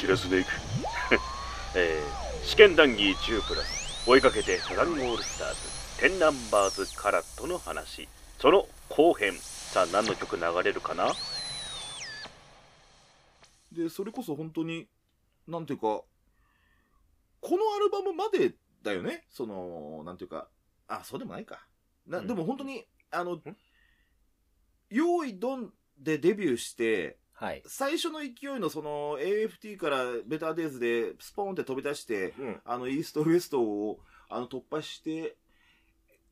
散らすべく。えー、試験談義10プラス追いかけてサザンオールスターズ10ナンバーズカラットの話。その後編。さあ何の曲流れるかな？で、それこそ本当に、なんていうか、このアルバムまでだよね？その、なんていうか、あ、そうでもないか。な、うん。でも本当に、あの、用意ドンでデビューして、はい。最初の勢いのその AFT からベターデイズでスポーンって飛び出して、うん。あの、イーストウエストをあの突破して、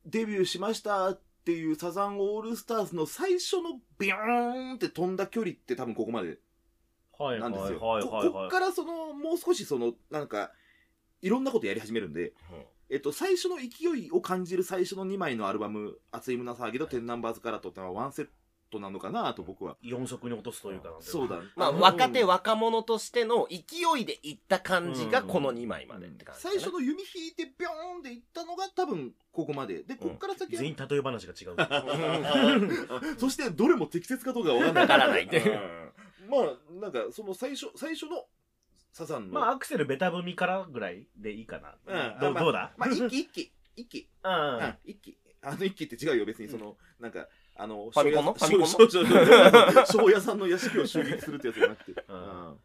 デビューしましたっていうサザンオールスターズの最初のビヨーンって飛んだ距離って多分ここまではいなんですよ。ここっからその、もう少しその、なんか、いろんなことやり始めるんで、えっと、最初の勢いを感じる最初の2枚のアルバム、熱い胸騒ぎと天ナンバーズカラットってのはワンセットなのかなと僕は。四足に落とすというかなんてそうだ。まあ、の若手若者としての勢いでいった感じがこの2枚までって感じ、最初の弓引いてビョーンっていったのが多分ここまで。で、こっから先は、全員例え話が違う そしてどれも適切かどうかわかんない。わからないってうんまあ、なんかその最初、最初のサザンの。まあアクセルベタ踏みからぐらいでいいかな、うんあまあどうどうだ？まあ、一気一気、一気。うんうん一気。あの一気って違うよ、別にその、なんか、あの、ファミコンの？庄ファミコンの？庄屋さんの屋敷を襲撃するってやつじゃなくて、うん。うん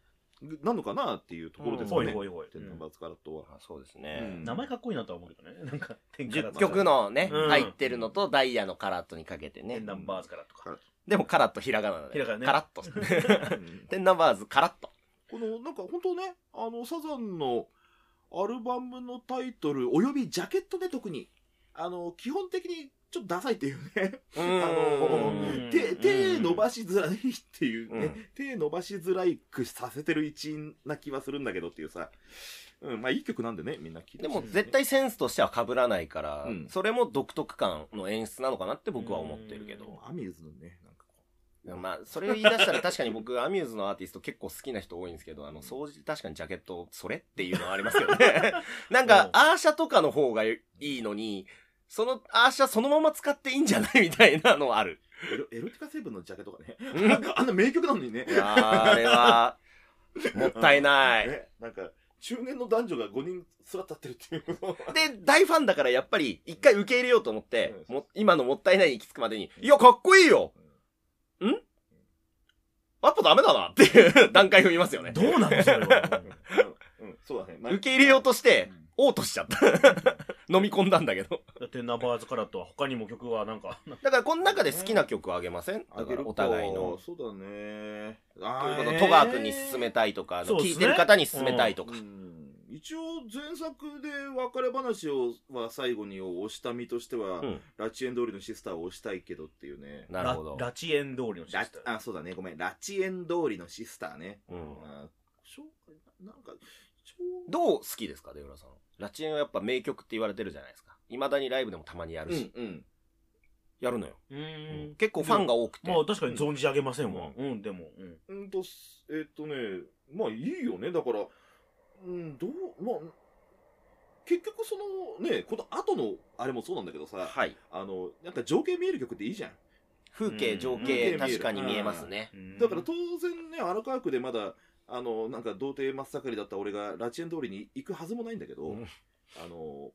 なのかなっていうところですね。いほいほい、テンナンバーズカラットは。あそうですうねん。名前かっこいいなとは思うけどね。なんか天から10曲のね、うん。入ってるのとダイヤのカラットにかけてね。天。ナンバーズからとか。でもカラットひらがなだね。ひらがなね。カラッと。うん。テンナンバーズカラッと。この、なんか本当ね、あの、サザンのアルバムのタイトル、およびジャケットで特に、あの、基本的にちょっとダサいっていうね。うあの手、手伸ばしづらいっていうね、うん手伸ばしづらいくさせてる一因な気はするんだけどっていうさ。うん、まあいい曲なんでね、みんな聴いてねも絶、対センスとしては被らないから、うんそれも独特感の演出なのかなって僕は思ってるけど。アミューズのね、なんかこまあ、それを言い出したら確かに僕、アミューズのアーティスト結構好きな人多いんですけど、あの、掃除確かにジャケット、それっていうのはありますけどね。なんか、アーシャとかの方がいいのに、そのアーシャそのまま使っていいんじゃないみたいなのはある。うエロ、エロティカ成分のジャケとかね。うん あんな名曲なのにね。いやーあれは、もったいない。ね、なんか、中年の男女が5人座って立ってるっていう。で、大ファンだからやっぱり一回受け入れようと思って、うんも今のもったいないに行き着くまでに、いや、かっこいいよんやっぱダメだなっていう 段階踏みますよね。どうなのそれはうん、うん、そうだね。まあ受け入れようとして、嘔吐しちゃった。飲み込んだんだけど。天ナンバーズからとは他にも曲はなんかだからこの中で好きな曲をあげません？だからお互いの。そうだね。とあいうことー戸川君に勧めたいとか、あのそうですね聞いてる方に勧めたいとか。うん一応前作で別れ話をは最後に押した身としては、うんラチエン通りのシスターを押したいけどっていうね。なるほど。ララチエン通りのシラスターあ、そうだね。ごめん。ラチエン通りのシスターね。うんあしょうなんか、どう好きですか、出浦さん？ラチエンはやっぱ名曲って言われてるじゃないですか。未だにライブでもたまにやるし、うんうん。やるのよ。うーん結構ファンが多くて。まあ確かに存じ上げませんわうんでもうんうんと、すえっとね、まあいいよね。だから、うん、どう、まあ、結局そのね、この後のあれもそうなんだけどさ、はい。あの、なんか情景見える曲っていいじゃん。風景、情うん景、確かに見えますね。うんだから当然ね、荒川区でまだ、あの、なんか童貞真っ盛りだった俺がラチエン通りに行くはずもないんだけど、うん。あの、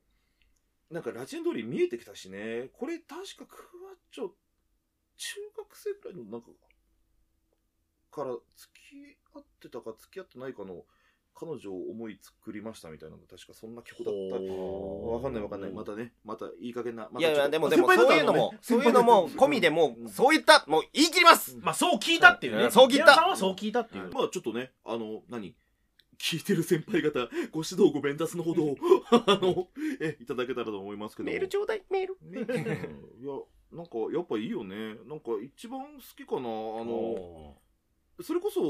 なんかラチエン通り見えてきたしね、これ確かクワッチョ、中学生くらいのなんか、から付き合ってたか付き合ってないかの彼女を思い作りましたみたいなの確かそんな曲だった。わかんないわかんない。またね、またいい加減な。まいやいや、でもでも、そういうのも、そういうのも、込みでもうん、そういった、もう言い切りますまあそう聞いたっていうねうんそう聞いた宮さんはそう聞いたっていうまあちょっとね、あの、何？聞いてる先輩方、ご指導ご鞭達のほどを、あの、え、いただけたらと思いますけども。メールちょうだい、メール。いや、なんか、やっぱいいよね。なんか、一番好きかな。あの、それこそ、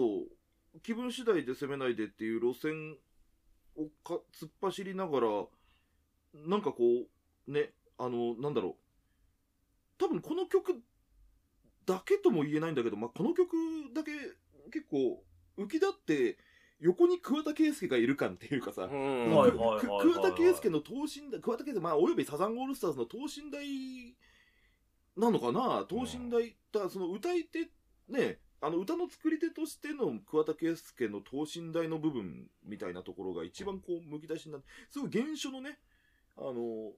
気分次第で攻めないでっていう路線をか突っ走りながら、なんかこう、ね、あの、なんだろう。多分この曲だけとも言えないんだけど、まあ、この曲だけ結構浮き立って、横に桑田佳祐がいる感っていうかさ、桑田佳祐の等身大、桑田佳祐、まあ、およびサザンオールスターズの等身大なのかな？等身大、だその歌い手、ね、あの歌の作り手としての桑田佳祐の等身大の部分みたいなところが一番こうむき出しになってすごい原初のねあの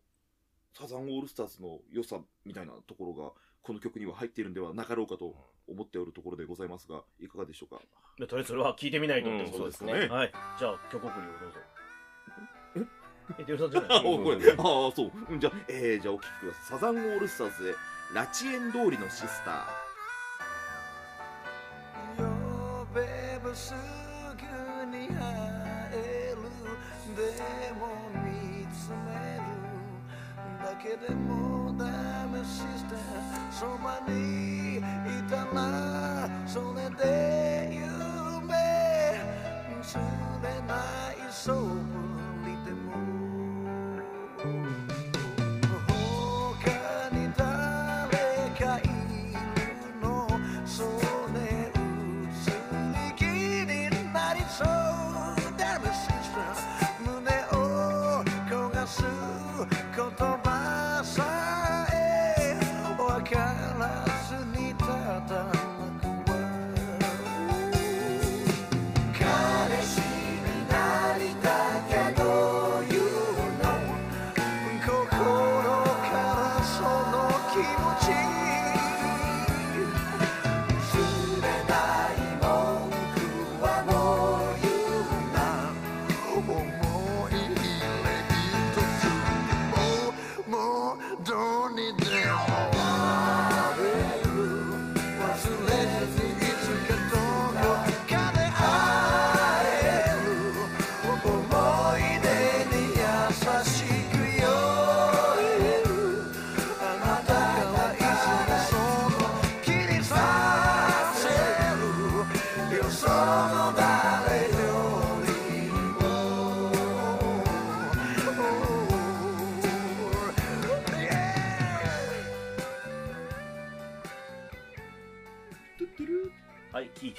サザンオールスターズの良さみたいなところがこの曲には入っているんではなかろうかと思っておるところでございますがいかがでしょうか？でとりあえずそれは聞いてみないとってうんことですね。そうですねはい。じゃあ、曲送りをどうぞ。え、デルさんじゃあ、ないこれ、ああ、そう。うんじゃあ、えー、じゃあお聞きください。サザンオールスターズで、ラチエン通りのシスタ呼すぐに会えるでも見つめるだけでもダメシスターそばにいたらそれで夢釣れないそぶ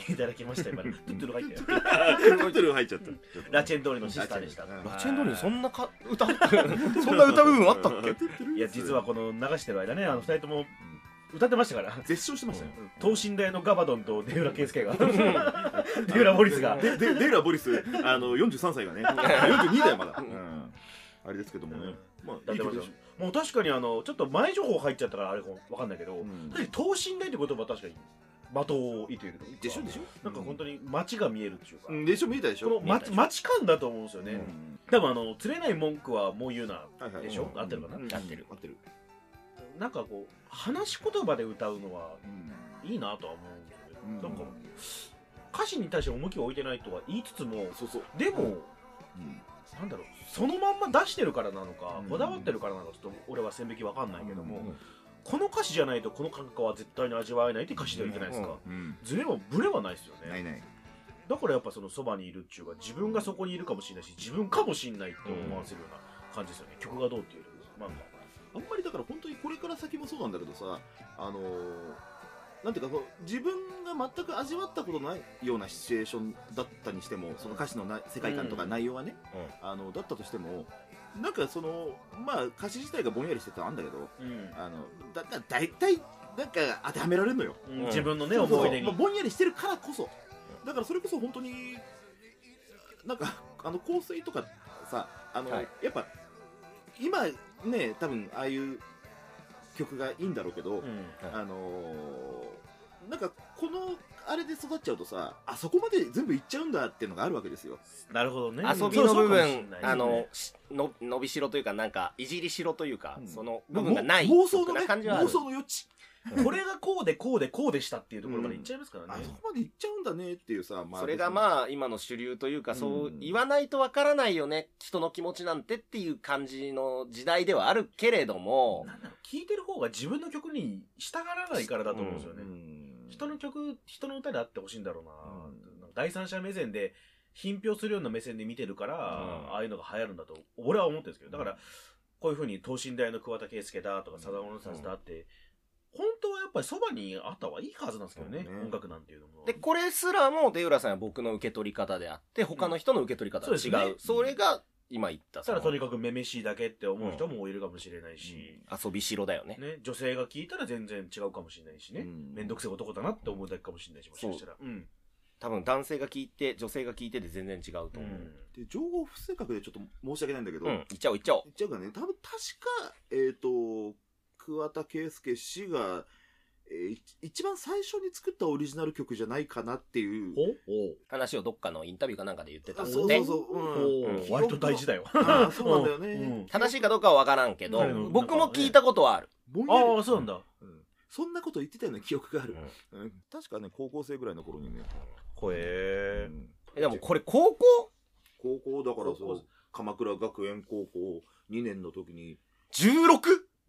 い、ただきました。今、トゥットゥル入ってる。ー。トゥトゥル入っちゃった。ラチェン通りのシスターでした。ララチェンドにそんなか歌そんな歌部分あったっけ？いや、実はこの流してる間ね、あの、二人とも歌ってましたから。絶唱してましたよ。等身大のガバドンとが。デウラ・モリスが。ボリス、あの、43歳がね、42だよ、まだ。うん。あれですけどもね。まあ。もう確かにあの、ちょっと前情報入っちゃったからあれかわかんないけど、等身大って言葉は確かに的を射ているというか。でしょでしょ。なんか本当に街が見えるっていうか、うんでしょ見えたでしょ。この街街感だと思うんですよね、うん。多分あの釣れない文句はもう言うなはいはいでしょ、うん。合ってるかな、うん。合ってる。合ってる。なんかこう話し言葉で歌うのはうん。いいなとは思うんですよね、うん。なんか歌詞に対して重きを置いてないとは言いつつもそうそう。でも、うん。なんだろうそのまんま出してるからなのか、うん。こだわってるからなのかちょっと俺は線引きわかんないけども、うんこの歌詞じゃないとこの感覚は絶対に味わえないって歌詞ではいけないですか、うん。ズレもブレはないですよね。ないない。だからやっぱそのそばにいるっていうか自分がそこにいるかもしれないし自分かもしれないって思わせるような感じですよね、曲がどうっていうよりまあまあんまりだから本当にこれから先もそうなんだけどさ、あのーなんていうかそう自分が全く味わったことないようなシチュエーションだったにしてもその歌詞のな世界観とか内容がね、あのだったとしてもなんかそのまあ歌詞自体がぼんやりしてたのあるんだけどあうん。あのだだ大体なんか当てはめられるのよ、うん。自分のねそうそう。思い出に、まあ、ぼんやりしてるからこそ。だからそれこそ本当になんかあの香水とかさあの、はい。やっぱ今ね多分ああいう曲がいいんだろうけど、うん。あのーなんかこのあれで育っちゃうとさあそこまで全部いっちゃうんだっていうのがあるわけですよ。なるほどね。遊びの部分あのしの伸びしろというかなんかいじりしろというか、うん。その部分がない妄想のねな感じはある。妄想の余地。これがこうでこうでこうでしたっていうところまでいっちゃいますからね。あそ、こまでいっちゃうんだねっていうさ、まそれがあまあ今の主流というかそううん。言わないとわからないよね人の気持ちなんてっていう感じの時代ではあるけれども。なんだろう聞いてる方が自分の曲に従わないからだと思うんですよね、うん人の曲人の歌であってほしいんだろうな、うん。なんか第三者目線で品評するような目線で見てるから、ん。ああいうのが流行るんだと俺は思ってるんですけど。だからこういうふうに等身大の桑田佳祐だとかサザンオールスターズだって、本当はやっぱりそばにあった方がいいはずなんですけどね、音楽なんていうのも。でこれすらも出浦さんは僕の受け取り方であって他の人の受け取り方が違う、それが今言ったそしたらとにかかくめめしいだけって思う人もいるかもしれないし、遊びしろだよね。ね、女性が聞いたら全然違うかもしれないしね。うんめんどくせえ男だなって思うだけかもしれないし、もしかしたら。うん。多分男性が聞いて、女性が聞いてで全然違うと思う。で情報不正確でちょっと申し訳ないんだけど、うん、言っちゃおう言っちゃおう。言っちゃうかね、多分確か、えっ、と、桑田佳祐氏が、え一番最初に作ったオリジナル曲じゃないかなっていう。話をどっかのインタビューかなんかで言ってたあんでそうそうそう。うん。お割と大事だよ。そうなんだよね。うん。正しいかどうかは分からんけどうん、僕も聞いたことはある。ああ、そうなんだ。うん。そんなこと言ってたような記憶がある。うん。確かね、高校生ぐらいの頃にね。ほえうん。えでもこれ高校？高校だからそう、鎌倉学園高校2年の時に、16?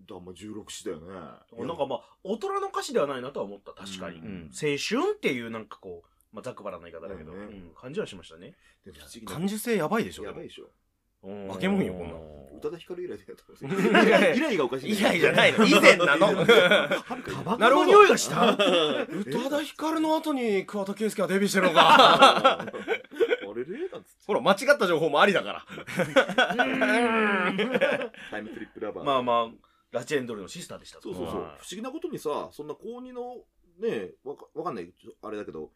だまあ16歳だよね。なんかまあ、大人の歌詞ではないなとは思った、確かに。うんうん青春っていうなんかこう、まあ、ざっくばらんな言い方だけど、ねうん感じはしましたね。感受性やばいでしょやばいでしょ。化け物よこんな宇多田ヒカル以来だよ。いやいや以来がおかしい。以来じゃないの。以前なの。なるほど。匂いがした宇多田ヒカルの後に桑田佳祐はデビューしてるのか。あれれなんつって。ほら、間違った情報もありだから。タイムトリップラバー。まあまあ、ラチェンドルのシスターでしたと。そうそうそう。不思議なことにさ、そんな高2の、ねわかわかんない、あれだけど、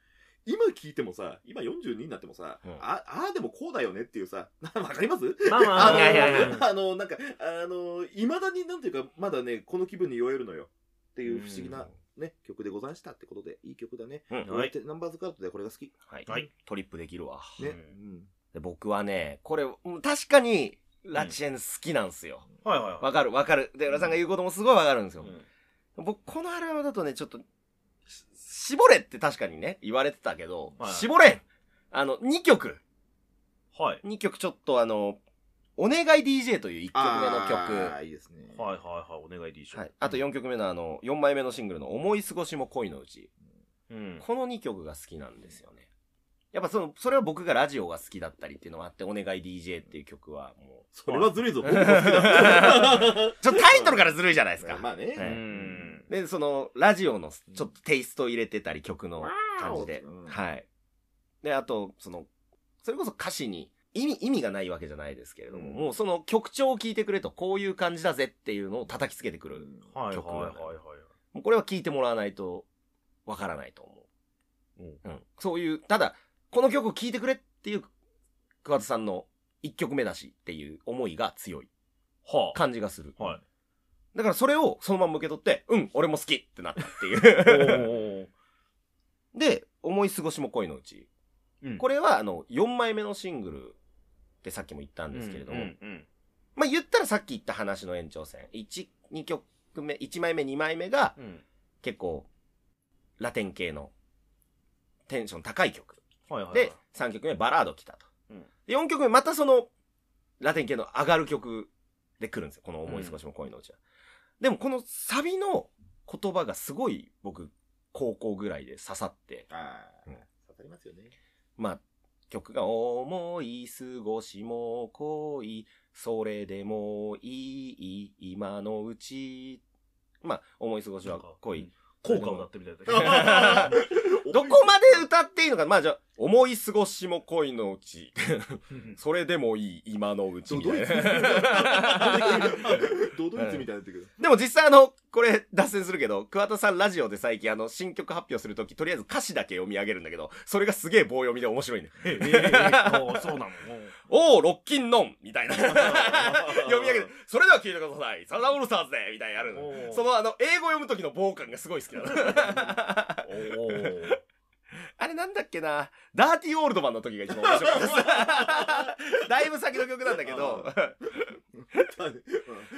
今聞いてもさ、今42になってもさ、うん。あ、ああでもこうだよねっていうさ、わかります？まあまあ、あの、あの、なんか、あの、いまだになんていうか、まだね、この気分に酔えるのよ。っていう不思議な、ね、曲でござんしたってことで、いい曲だね。うん。はい。俺ナンバーズカードでこれが好き。はい。はい。トリップできるわ。ね。ううん。で僕はね、これ、うん確かに、ラチェン好きなんすよ。はいはいはい。わかるわかる。で、浦さんが言うこともすごいわかるんですよ。うん僕、このアルバムだとね、ちょっと、し絞れって確かにね、言われてたけど、はい絞れんあの、2曲。はい。2曲ちょっとあの、お願い DJ という1曲目の曲。あーいいですね。はいはいはい、お願いでいいしょ。はい。あと4曲目のあの、4枚目のシングルの思い過ごしも恋のうち。うん。この2曲が好きなんですよね。やっぱその、それは僕がラジオが好きだったりっていうのもあって、お願い DJ っていう曲はもそれはずるいぞ。う。僕も好きだ。ちょっとタイトルからずるいじゃないですか。まあね。で、その、ラジオのちょっとテイスト入れてたり、曲の感じでうん。はい。で、あと、その、それこそ歌詞に意味、意味がないわけじゃないですけれども、うんもうその曲調を聞いてくれと、こういう感じだぜっていうのを叩きつけてくる。曲はいはいはいはい。もうこれは聞いてもらわないと、わからないと思う。うん。そういう、ただ、この曲を聴いてくれっていう、桑田さんの一曲目だしっていう思いが強いは感じがする。あ。はい。だからそれをそのまま受け取って、うん、俺も好きってなったっていう。おー で、思い過ごしも恋のうち。うんこれは、あの、4枚目のシングルってさっきも言ったんですけれども、うんうんまあ言ったらさっき言った話の延長線。1、2曲目、1枚目、2枚目がうん。結構、ラテン系のテンション高い曲。はいはいはい。で、3曲目バラード来たと。うんで4曲目またその、ラテン系の上がる曲で来るんですよ。この思い少しも恋のうちは。でもこのサビの言葉がすごい僕、高校ぐらいで刺さって、ああうん、刺さりますよね。まあ、曲が思い過ごしも恋、それでもいい、今のうち。まあ、思い過ごしは恋。効果を歌ってるみたい。どこまで歌っていいのか、まあじゃあ、思い過ごしも恋のうち。それでもいい、今のうちみたいな。ドドイツみたいになってくる。でも実際あの、これ脱線するけど、桑田さんラジオで最近あの、新曲発表するとき、とりあえず歌詞だけ読み上げるんだけど、それがすげえ棒読みで面白いね。ええええおーそうなの？おー、ロッキンノンみたいな。読み上げて、それでは聞いてください。サザンオールスターズでみたいなやるそのあの、英語読む時の棒感がすごい好きなの。おーあれなんだっけな、ダーティーオールドマンの時が一番面白かったです。だいぶ先の曲なんだけど、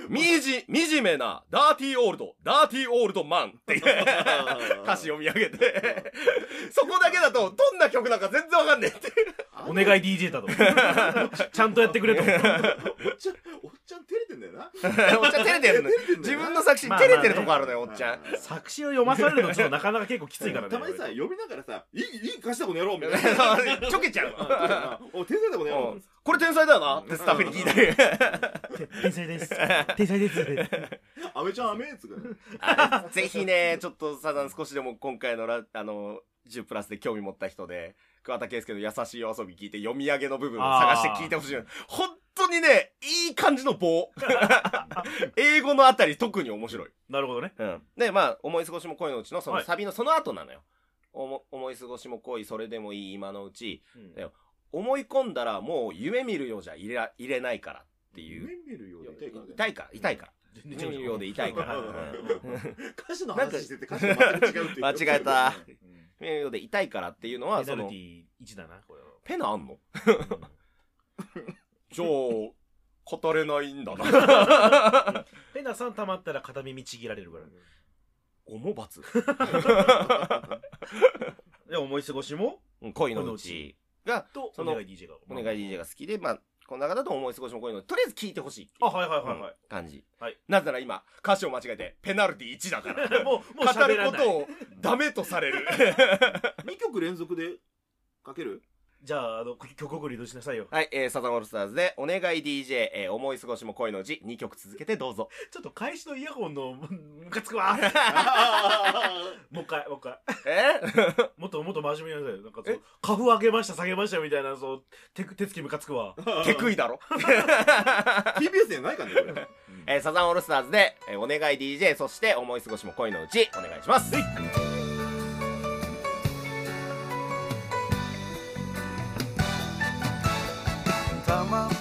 みじ、惨めな、ダーティーオールド、ダーティーオールドマンっていう 歌詞読み上げて、そこだけだと、どんな曲なんか全然わかんねえって。お願い DJ だと。ちゃんとやってくれと。おっちゃん、おっちゃん照れてんだよな。おっちゃん照れてるの。自分の作詞に照れてるとこあるのよ、おっちゃん。作詞を読まされるのちょっとなかなか結構きついからね。たまにさ、読みながらさ、いい、いい貸したこの野郎みたいな。ちょけちゃうの。お、天才だこの野郎うん。これ天才だよなってスタッフに聞いたり。天才です。天才です。アメちゃんアメっつうかね。あれぜひね、ちょっとサザン少しでも今回のラ、あの、10プラスで興味持った人で、桑田佳祐の優しいお遊び聞いて読み上げの部分を探して聞いてほしい。ほんと当にね、いい感じの棒。英語のあたり特に面白い。なるほどね。うん。で、まあ、思い過ごしも恋のうちのそのはいサビのその後なのよ。おも思い過ごしも恋、それでもいい今のうち。うん思い込んだらもう夢見るようじゃ入れら入れないからっていう。夢見るようで痛いから、痛いから。全夢見るようで痛いから。うん歌詞の話してて歌詞が全く違うっていう間違えた。うん夢見るようで痛いからっていうのは、そのペナルテ、ィ1だな、これは。ペナあんの？うんじゃあ、語れないんだな。ペナさん溜まったら片耳ちぎられるから。重罰。で、思い過ごしも、うん恋のうちそのお願い DJ が。お願い DJ が好きで、まあ、この中だと思い過ごしも恋のうち、とりあえず聞いてほしいあ、はいはいはいはい。感じ。はいなぜなら今、歌詞を間違えて、ペナルティ1だから。もう、もう語喋らない。ることをダメとされる。2曲連続でかける？じゃあ、あの、曲送りどうしなさいよ。はい、えー、サザンオールスターズで、お願い DJ、えー、思い過ごしも恋のうち、2曲続けてどうぞ。ちょっと返しのイヤホンの、むむかつくわ。もう一回、もう一回。え？もっともっと真面目になさいよ。なんかそう、カフ上げました、下げましたみたいな、そう、手、手つきムカつくわ。手食いだろ？TBS じゃないかねこれえー、サザンオールスターズで、えー、お願い DJ、そして思い過ごしも恋のうち、お願いします。たまんな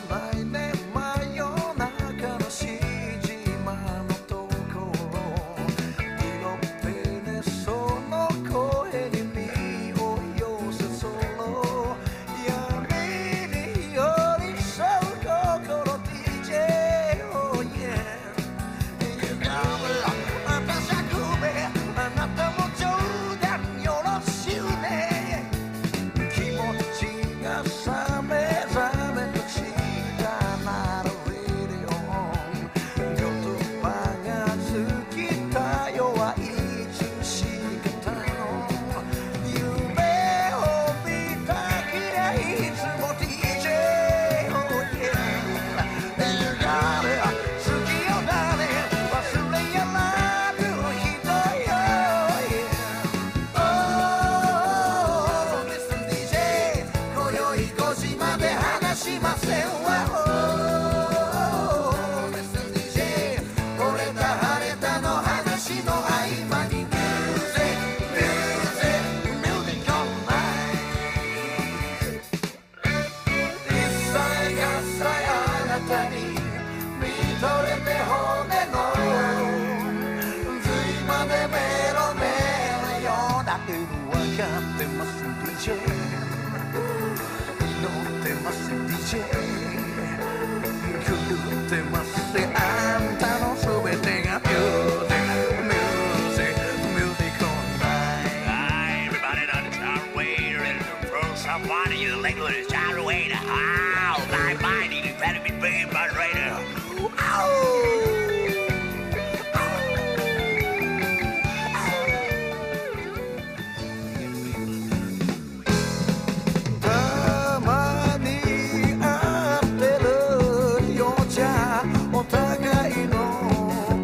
の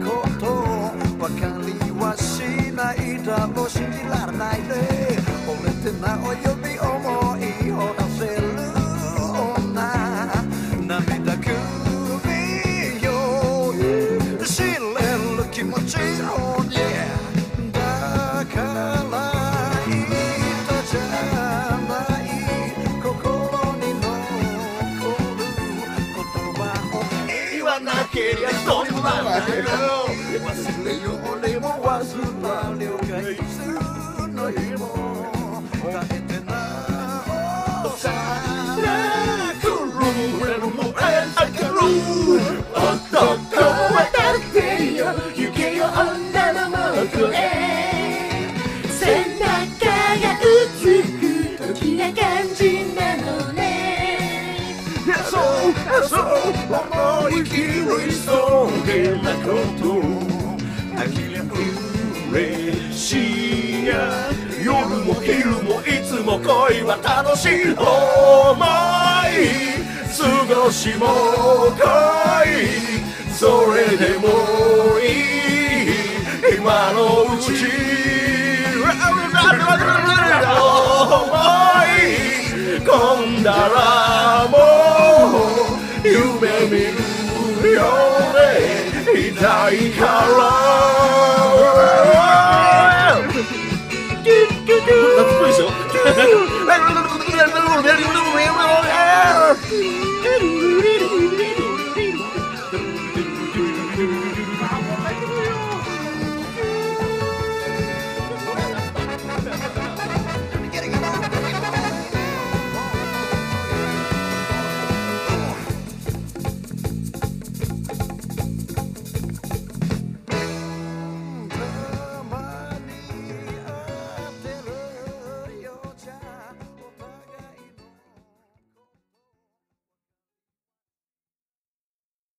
ことわかりはしないだろう信じられないで俺ってなおよび思い忘れようにも忘れ了解するの日も耐えてなおさら来る俺のもえあげる男はだってよ行けよ女のもとへ背中がうつく時な感じなのねそうそう思い切りそうげなことあきれ嬉しいや。夜も昼もいつも恋。は楽しい思い過ごしも恋それでもいい。今のうち思い込んだらもう夢 오래 이다이 가라 That's pretty so.